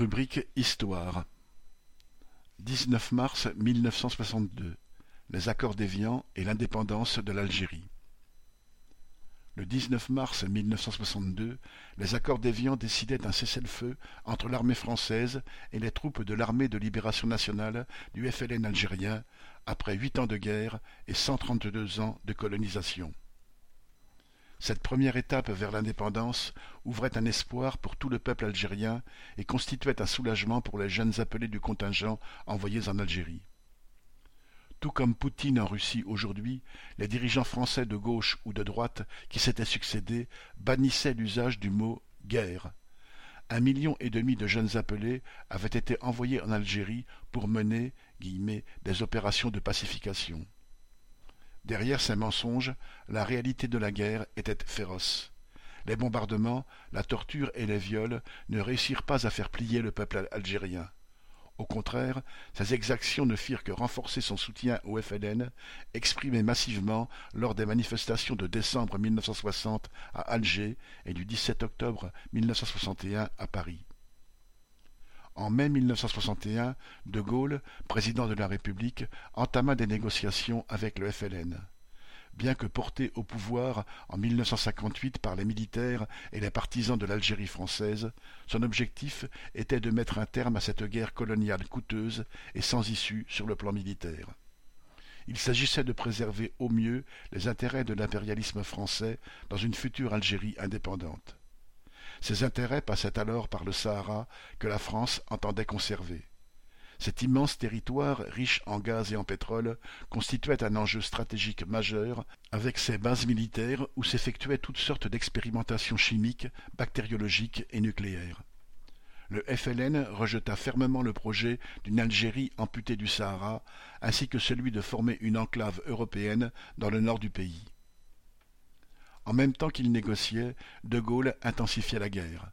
Rubrique Histoire. 19 mars 1962. Les accords d'Évian et l'indépendance de l'Algérie. Le 19 mars 1962, les accords d'Évian décidaient un cessez-le-feu entre l'armée française et les troupes de l'armée de libération nationale du FLN algérien après huit ans de guerre et cent trente-deux ans de colonisation. Cette première étape vers l'indépendance ouvrait un espoir pour tout le peuple algérien et constituait un soulagement pour les jeunes appelés du contingent envoyés en Algérie. Tout comme Poutine en Russie aujourd'hui, les dirigeants français de gauche ou de droite qui s'étaient succédés bannissaient l'usage du mot guerre. Un million et demi de jeunes appelés avaient été envoyés en Algérie pour mener des opérations de pacification. Derrière ces mensonges, la réalité de la guerre était féroce. Les bombardements, la torture et les viols ne réussirent pas à faire plier le peuple algérien. Au contraire, ces exactions ne firent que renforcer son soutien au FLN, exprimé massivement lors des manifestations de décembre 1960 à Alger et du 17 octobre 1961 à Paris. En mai 1961, De Gaulle, président de la République, entama des négociations avec le FLN. Bien que porté au pouvoir en 1958 par les militaires et les partisans de l'Algérie française, son objectif était de mettre un terme à cette guerre coloniale coûteuse et sans issue sur le plan militaire. Il s'agissait de préserver au mieux les intérêts de l'impérialisme français dans une future Algérie indépendante. Ses intérêts passaient alors par le Sahara que la France entendait conserver. Cet immense territoire, riche en gaz et en pétrole, constituait un enjeu stratégique majeur, avec ses bases militaires où s'effectuaient toutes sortes d'expérimentations chimiques, bactériologiques et nucléaires. Le FLN rejeta fermement le projet d'une Algérie amputée du Sahara, ainsi que celui de former une enclave européenne dans le nord du pays. En même temps qu'il négociait, De Gaulle intensifiait la guerre.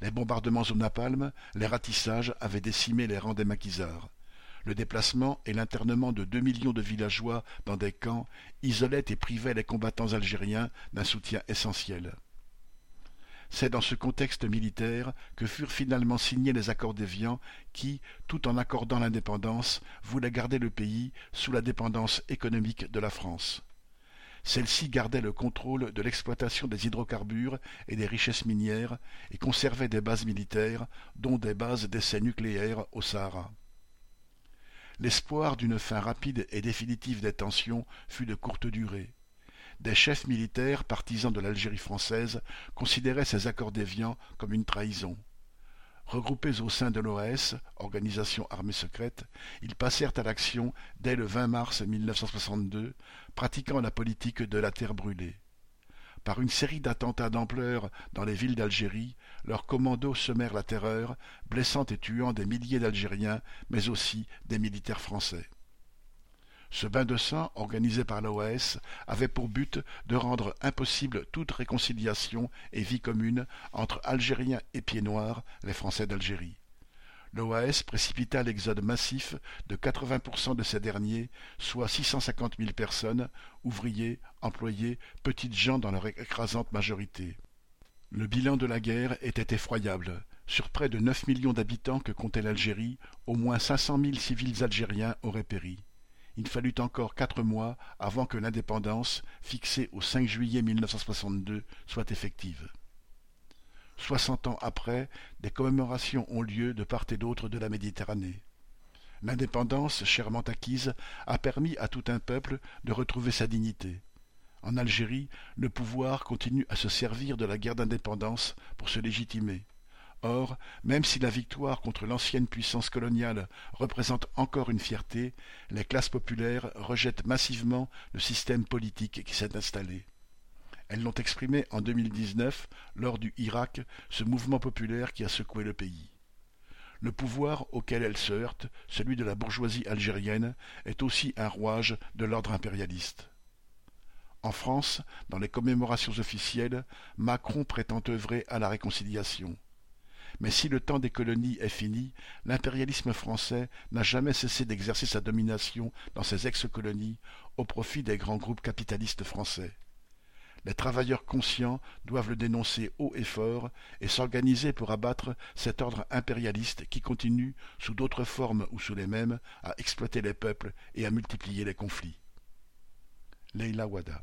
Les bombardements au napalm, les ratissages avaient décimé les rangs des maquisards. Le déplacement et l'internement de deux millions de villageois dans des camps isolaient et privaient les combattants algériens d'un soutien essentiel. C'est dans ce contexte militaire que furent finalement signés les accords d'Évian qui, tout en accordant l'indépendance, voulaient garder le pays sous la dépendance économique de la France. Celle-ci gardait le contrôle de l'exploitation des hydrocarbures et des richesses minières et conservait des bases militaires, dont des bases d'essais nucléaires au Sahara. L'espoir d'une fin rapide et définitive des tensions fut de courte durée. Des chefs militaires partisans de l'Algérie française considéraient ces accords d'Évian comme une trahison. Regroupés au sein de l'OAS, organisation armée secrète, ils passèrent à l'action dès le 20 mars 1962, pratiquant la politique de la terre brûlée. Par une série d'attentats d'ampleur dans les villes d'Algérie, leurs commandos semèrent la terreur, blessant et tuant des milliers d'Algériens, mais aussi des militaires français. Ce bain de sang, organisé par l'OAS, avait pour but de rendre impossible toute réconciliation et vie commune entre Algériens et Pieds-Noirs, les Français d'Algérie. L'OAS précipita l'exode massif de 80% de ces derniers, soit 650 000 personnes, ouvriers, employés, petites gens dans leur écrasante majorité. Le bilan de la guerre était effroyable. Sur près de 9 millions d'habitants que comptait l'Algérie, au moins 500 000 civils algériens auraient péri il fallut encore quatre mois avant que l'indépendance, fixée au 5 juillet 1962, soit effective. Soixante ans après, des commémorations ont lieu de part et d'autre de la Méditerranée. L'indépendance, chèrement acquise, a permis à tout un peuple de retrouver sa dignité. En Algérie, le pouvoir continue à se servir de la guerre d'indépendance pour se légitimer. Or, même si la victoire contre l'ancienne puissance coloniale représente encore une fierté, les classes populaires rejettent massivement le système politique qui s'est installé. Elles l'ont exprimé en 2019 lors du Irak, ce mouvement populaire qui a secoué le pays. Le pouvoir auquel elles se heurtent, celui de la bourgeoisie algérienne, est aussi un rouage de l'ordre impérialiste. En France, dans les commémorations officielles, Macron prétend œuvrer à la réconciliation. Mais si le temps des colonies est fini, l'impérialisme français n'a jamais cessé d'exercer sa domination dans ses ex-colonies au profit des grands groupes capitalistes français. Les travailleurs conscients doivent le dénoncer haut et fort et s'organiser pour abattre cet ordre impérialiste qui continue, sous d'autres formes ou sous les mêmes, à exploiter les peuples et à multiplier les conflits. Leila Wada